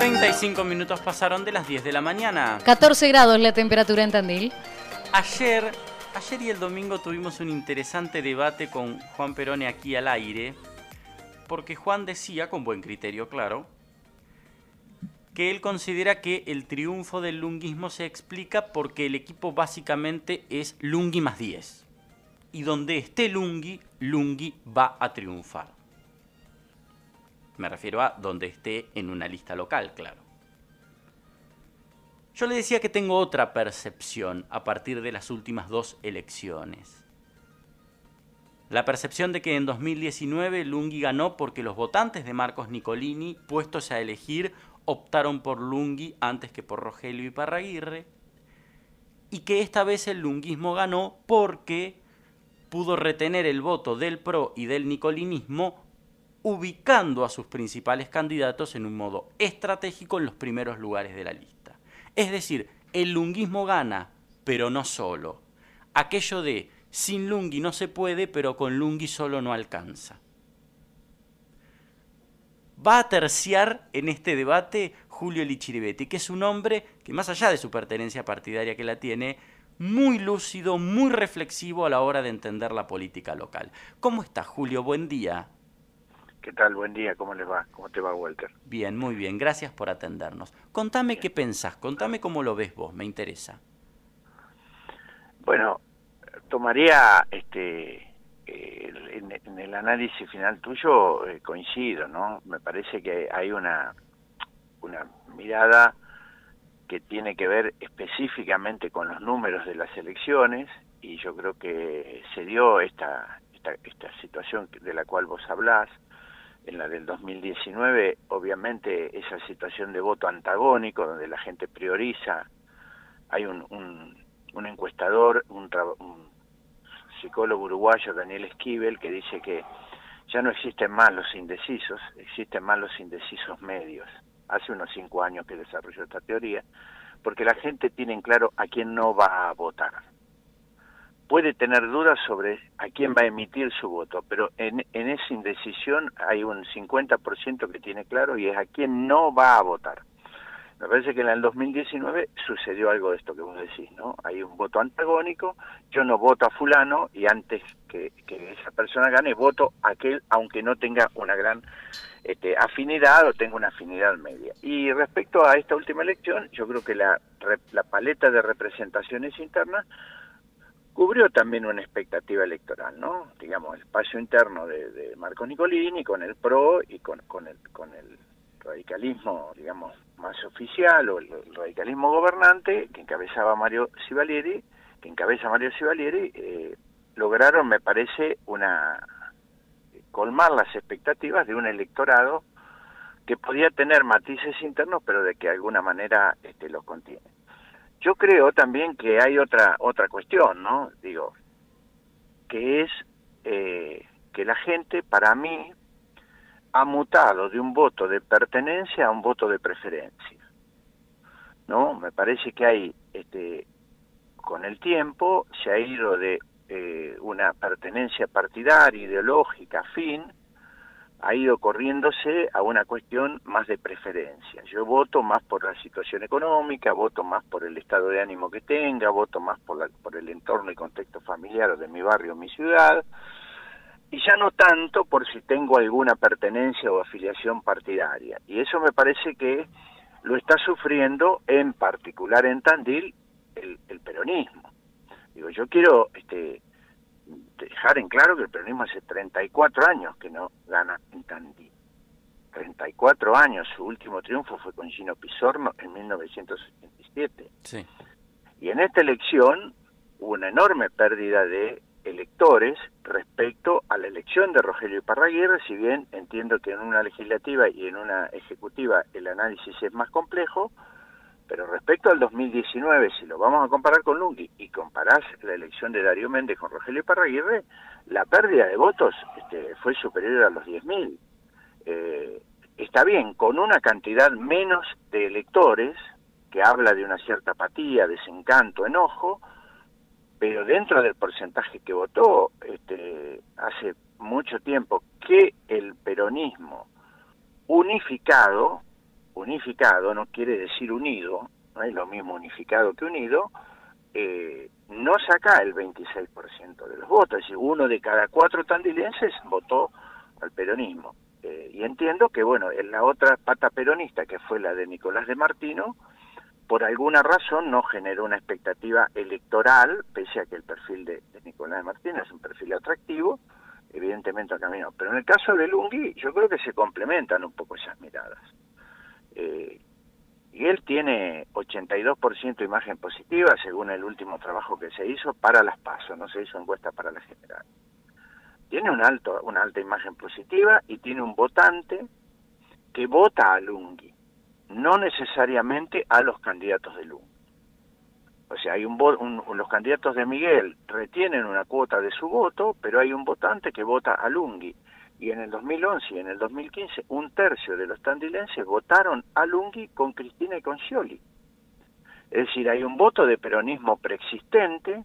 35 minutos pasaron de las 10 de la mañana. 14 grados la temperatura en Tandil. Ayer, ayer y el domingo tuvimos un interesante debate con Juan Perone aquí al aire, porque Juan decía, con buen criterio claro, que él considera que el triunfo del lunguismo se explica porque el equipo básicamente es Lungi más 10. Y donde esté Lungi, Lungi va a triunfar. Me refiero a donde esté en una lista local, claro. Yo le decía que tengo otra percepción a partir de las últimas dos elecciones. La percepción de que en 2019 Lungi ganó porque los votantes de Marcos Nicolini, puestos a elegir, optaron por Lungi antes que por Rogelio y Parraguirre, y que esta vez el lunguismo ganó porque pudo retener el voto del PRO y del nicolinismo ubicando a sus principales candidatos en un modo estratégico en los primeros lugares de la lista. Es decir, el lunguismo gana, pero no solo. Aquello de sin Lungi no se puede, pero con Lungi solo no alcanza. Va a terciar en este debate Julio Lichiribetti, que es un hombre que más allá de su pertenencia partidaria que la tiene, muy lúcido, muy reflexivo a la hora de entender la política local. ¿Cómo está Julio? Buen día. ¿Qué tal? Buen día, ¿cómo les va? ¿Cómo te va, Walter? Bien, muy bien, gracias por atendernos. Contame qué pensás, contame cómo lo ves vos, me interesa. Bueno, tomaría este en, el análisis final tuyo eh, coincido, ¿no? Me parece que hay una una mirada que tiene que ver específicamente con los números de las elecciones y yo creo que se dio esta esta, esta situación de la cual vos hablás en la del 2019, obviamente esa situación de voto antagónico, donde la gente prioriza, hay un, un, encuestador, un, psicólogo uruguayo, Daniel Esquivel, que dice que ya no existen más los indecisos, existen más los indecisos medios. Hace unos cinco años que desarrolló esta teoría, porque la gente tiene en claro a quién no va a votar puede tener dudas sobre a quién va a emitir su voto, pero en, en esa indecisión hay un 50% que tiene claro y es a quién no va a votar. Me parece que en el 2019 sucedió algo de esto que vos decís, ¿no? Hay un voto antagónico, yo no voto a fulano y antes que, esa persona gane, voto a aquel aunque no tenga una gran este, afinidad o tenga una afinidad media. Y respecto a esta última elección, yo creo que la, la paleta de representaciones internas cubrió también una expectativa electoral, ¿no? Digamos, el espacio interno de, de Marco Nicolini con el PRO y con, el, radicalismo, digamos, más oficial o el, radicalismo gobernante que encabezaba Mario Civalieri, que encabeza Mario Civalieri, eh, lograron, me parece, una colmar las expectativas de un electorado que podía tener matices internos, pero de que de alguna manera este, los contiene. Yo creo también que hay otra otra cuestión, ¿no? Digo, que es eh, que la gente, para mí, ha mutado de un voto de pertenencia a un voto de preferencia. ¿No? Me parece que hay, este, con el tiempo, se ha ido de eh, una pertenencia partidaria, ideológica, fin, ha ido corriéndose a una cuestión más de preferencia. Yo voto más por la situación económica, voto más por el estado de ánimo que tenga, voto más por, la, por el entorno y contexto familiar de mi barrio mi ciudad, y ya no tanto por si tengo alguna pertenencia o afiliación partidaria. Y eso me parece que lo está sufriendo en particular en Tandil el, el peronismo. Digo, yo quiero este, dejar en claro que el peronismo hace 34 años que no gana en Tandil. 34 años, su último triunfo fue con Gino Pisorno en 1987. Sí. Y en esta elección hubo una enorme pérdida de electores respecto a la elección de Rogelio Iparraguirre, si bien entiendo que en una legislativa y en una ejecutiva el análisis es más complejo, pero respecto al 2019, si lo vamos a comparar con Lungi y comparás la elección de Darío Méndez con Rogelio Parraguirre, la pérdida de votos este, fue superior a los 10.000. Eh, está bien, con una cantidad menos de electores, que habla de una cierta apatía, desencanto, enojo, pero dentro del porcentaje que votó, este, hace mucho tiempo que el peronismo unificado unificado no quiere decir unido, no es lo mismo unificado que unido, eh, no saca el 26% de los votos, es decir, uno de cada cuatro tandilenses votó al peronismo. Eh, y entiendo que, bueno, en la otra pata peronista, que fue la de Nicolás de Martino, por alguna razón no generó una expectativa electoral, pese a que el perfil de, Nicolás de Martino es un perfil atractivo, evidentemente ha caminado. Pero en el caso de Lungui, yo creo que se complementan un poco esas miradas. Eh, y él tiene 82% de imagen positiva, según el último trabajo que se hizo, para las PASO, no se hizo encuesta para la general. Tiene un alto, una alta imagen positiva y tiene un votante que vota a Lungui, no necesariamente a los candidatos de Lungui. O sea, hay un, los candidatos de Miguel retienen una cuota de su voto, pero hay un votante que vota a Lungui y en el 2011 y en el 2015 un tercio de los tandilenses votaron a Lungui con Cristina y con Scioli. Es decir, hay un voto de peronismo preexistente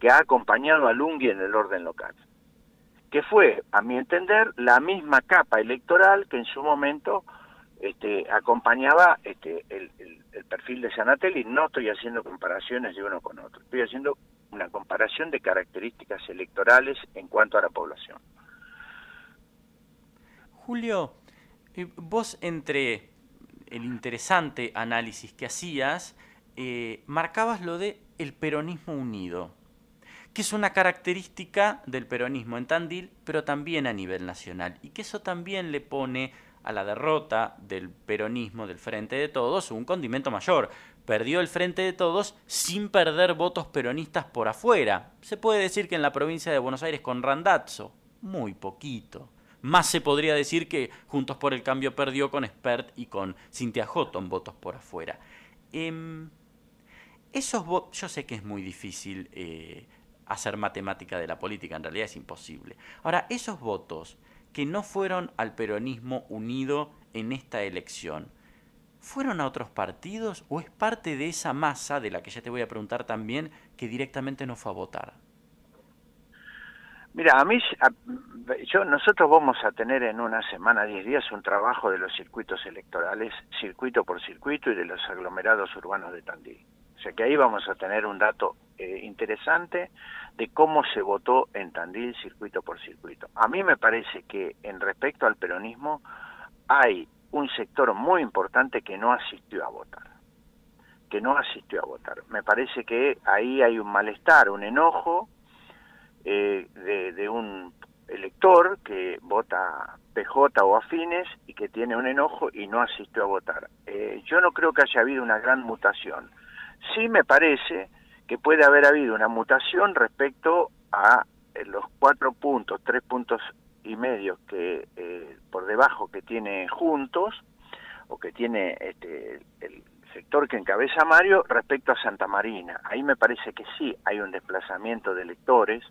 que ha acompañado a Lungui en el orden local, que fue, a mi entender, la misma capa electoral que en su momento este, acompañaba este, el, el perfil de Sanatelli. No estoy haciendo comparaciones de uno con otro, estoy haciendo una comparación de características electorales en cuanto a la población. Julio, eh, vos entre el interesante análisis que hacías, eh, marcabas lo de el peronismo unido, que es una característica del peronismo en Tandil, pero también a nivel nacional, y que eso también le pone a la derrota del peronismo, del Frente de Todos, un condimento mayor. Perdió el Frente de Todos sin perder votos peronistas por afuera. Se puede decir que en la provincia de Buenos Aires con Randazzo, muy poquito. Más se podría decir que Juntos por el Cambio perdió con Spert y con Cintia Houghton votos por afuera. Em, esos yo sé que es muy difícil eh, hacer matemática de la política, en realidad es imposible. Ahora, esos votos que no fueron al peronismo unido en esta elección, ¿fueron a otros partidos o es parte de esa masa, de la que ya te voy a preguntar también, que directamente no fue a votar? Mira, a mí, yo, nosotros vamos a tener en una semana, diez días, un trabajo de los circuitos electorales, circuito por circuito, y de los aglomerados urbanos de Tandil. O sea que ahí vamos a tener un dato eh, interesante de cómo se votó en Tandil circuito por circuito. A mí me parece que en respecto al peronismo hay un sector muy importante que no asistió a votar que no asistió a votar. Me parece que ahí hay un malestar, un enojo, eh, de, un elector que vota PJ o afines y que tiene un enojo y no asistió a votar. Eh, yo no creo que haya habido una gran mutación. Sí me parece que puede haber habido una mutación respecto a eh, los cuatro puntos, tres puntos y medio que por debajo que tiene juntos o que tiene este, el sector que encabeza Mario respecto a Santa Marina. Ahí me parece que sí hay un desplazamiento de electores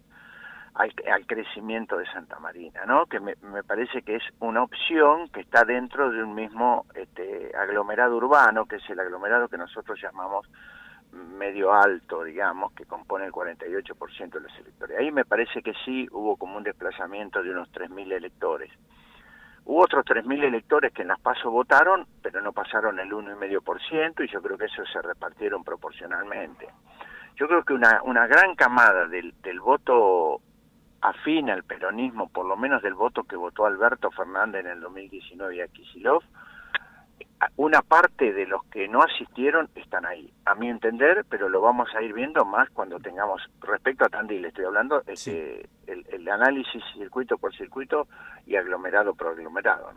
al, crecimiento de Santa Marina, ¿no? Que me, parece que es una opción que está dentro de un mismo este, aglomerado urbano, que es el aglomerado que nosotros llamamos medio alto, digamos, que compone el 48% de los electores. Ahí me parece que sí hubo como un desplazamiento de unos 3.000 electores. Hubo otros 3.000 electores que en las PASO votaron, pero no pasaron el 1,5% y yo creo que eso se repartieron proporcionalmente. Yo creo que una, una gran camada del voto afín al peronismo, por lo menos del voto que votó Alberto Fernández en el 2019 y a Kisilov, una parte de los que no asistieron están ahí, a mi entender, pero lo vamos a ir viendo más cuando tengamos, respecto a Tandil, estoy hablando, este, el, análisis circuito por circuito y aglomerado por aglomerado.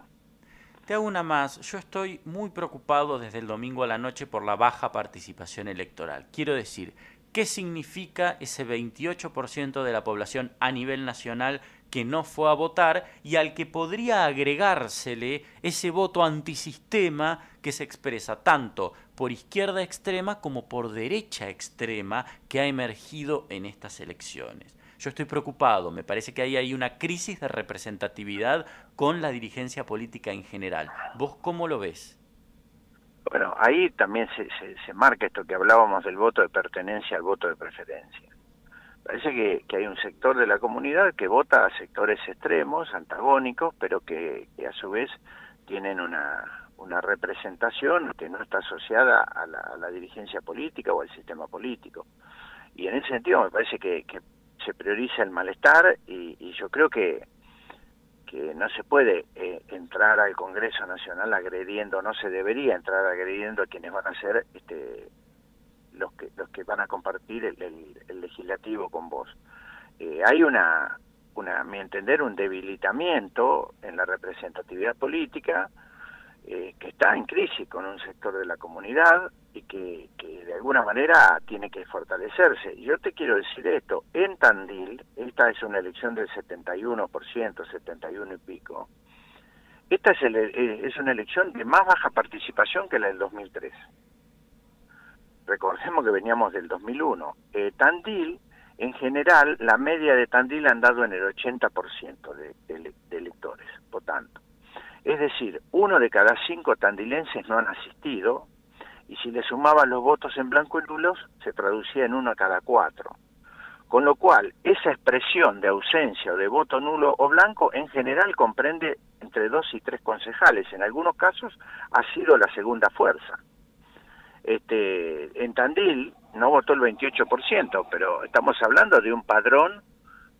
Te hago una más. Yo estoy muy preocupado desde el domingo a la noche por la baja participación electoral. Quiero decir, qué significa ese 28% de la población a nivel nacional que no fue a votar y al que podría agregársele ese voto antisistema que se expresa tanto por izquierda extrema como por derecha extrema que ha emergido en estas elecciones. Yo estoy preocupado, me parece que ahí hay una crisis de representatividad con la dirigencia política en general. ¿Vos cómo lo ves? Bueno, ahí también se, se, marca esto que hablábamos del voto de pertenencia al voto de preferencia. Parece que, que, hay un sector de la comunidad que vota a sectores extremos, antagónicos, pero que, a su vez tienen una, una representación que no está asociada a la, dirigencia política o al sistema político. Y en ese sentido me parece que, se prioriza el malestar y, yo creo que, que no se puede eh, entrar al Congreso Nacional agrediendo, no se debería entrar agrediendo a quienes van a ser este, los que los que van a compartir el, legislativo con vos. Eh, hay una, una, a mi entender, un debilitamiento en la representatividad política eh, que está en crisis con un sector de la comunidad y que, de alguna manera tiene que fortalecerse. Yo te quiero decir esto, en Tandil, esta es una elección del 71%, 71 y pico, esta es, el, eh, es una elección de más baja participación que la del 2003. Recordemos que veníamos del 2001. Eh, Tandil, en general, la media de Tandil ha andado en el 80% de, de. Es decir, uno de cada cinco tandilenses no han asistido y si le sumaban los votos en blanco y nulos se traducía en uno a cada cuatro. Con lo cual, esa expresión de ausencia o de voto nulo o blanco en general comprende entre dos y tres concejales. En algunos casos ha sido la segunda fuerza. Este, en Tandil no votó el 28%, pero estamos hablando de un padrón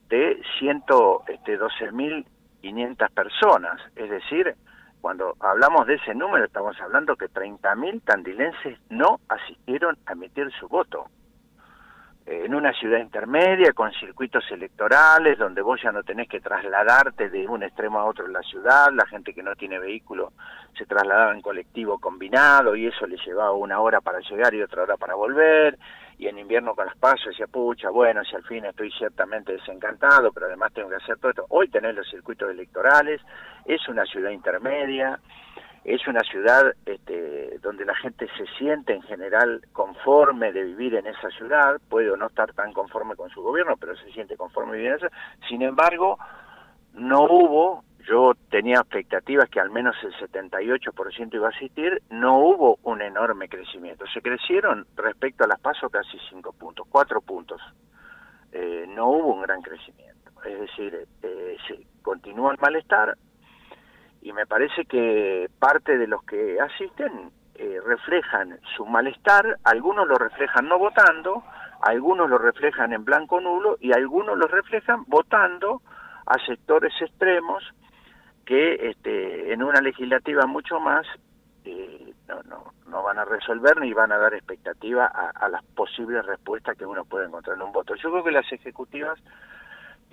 de 112 mil 500 personas. Es decir, cuando hablamos de ese número, estamos hablando que 30.000 tandilenses no asistieron a emitir su voto. En una ciudad intermedia, con circuitos electorales, donde vos ya no tenés que trasladarte de un extremo a otro en la ciudad, la gente que no tiene vehículo se trasladaba en colectivo combinado y eso le llevaba una hora para llegar y otra hora para volver, y en invierno con las pasos decía, pucha, bueno, si al fin estoy ciertamente desencantado, pero además tengo que hacer todo esto. Hoy tenés los circuitos electorales, es una ciudad intermedia, es una ciudad este, donde la gente se siente en general conforme de vivir en esa ciudad, puede o no estar tan conforme con su gobierno, pero se siente conforme de vivir en esa. Sin embargo, no hubo yo tenía expectativas que al menos el 78% iba a asistir, no hubo un enorme crecimiento. Se crecieron respecto a las pasos casi 5 puntos, 4 puntos. Eh, no hubo un gran crecimiento. Es decir, eh, se continúa el malestar y me parece que parte de los que asisten eh, reflejan su malestar, algunos lo reflejan no votando, algunos lo reflejan en blanco nulo y algunos lo reflejan votando a sectores extremos que este, en una legislativa mucho más eh, no, no, no van a resolver ni van a dar expectativa a, las posibles respuestas que uno puede encontrar en un voto. Yo creo que las ejecutivas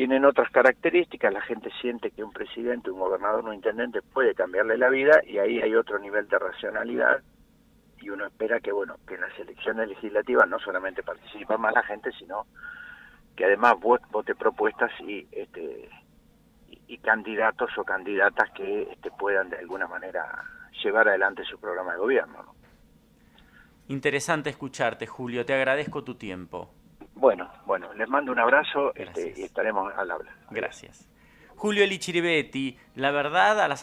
tienen otras características, la gente siente que un presidente, un gobernador, un intendente puede cambiarle la vida y ahí hay otro nivel de racionalidad y uno espera que bueno que en las elecciones legislativas no solamente participa más la gente sino que además vote propuestas y este y candidatos o candidatas que este, puedan de alguna manera llevar adelante su programa de gobierno. Interesante escucharte, Julio. Te agradezco tu tiempo. Bueno, bueno, les mando un abrazo este, y estaremos al habla. Gracias. Julio Lichiribetti, la verdad a las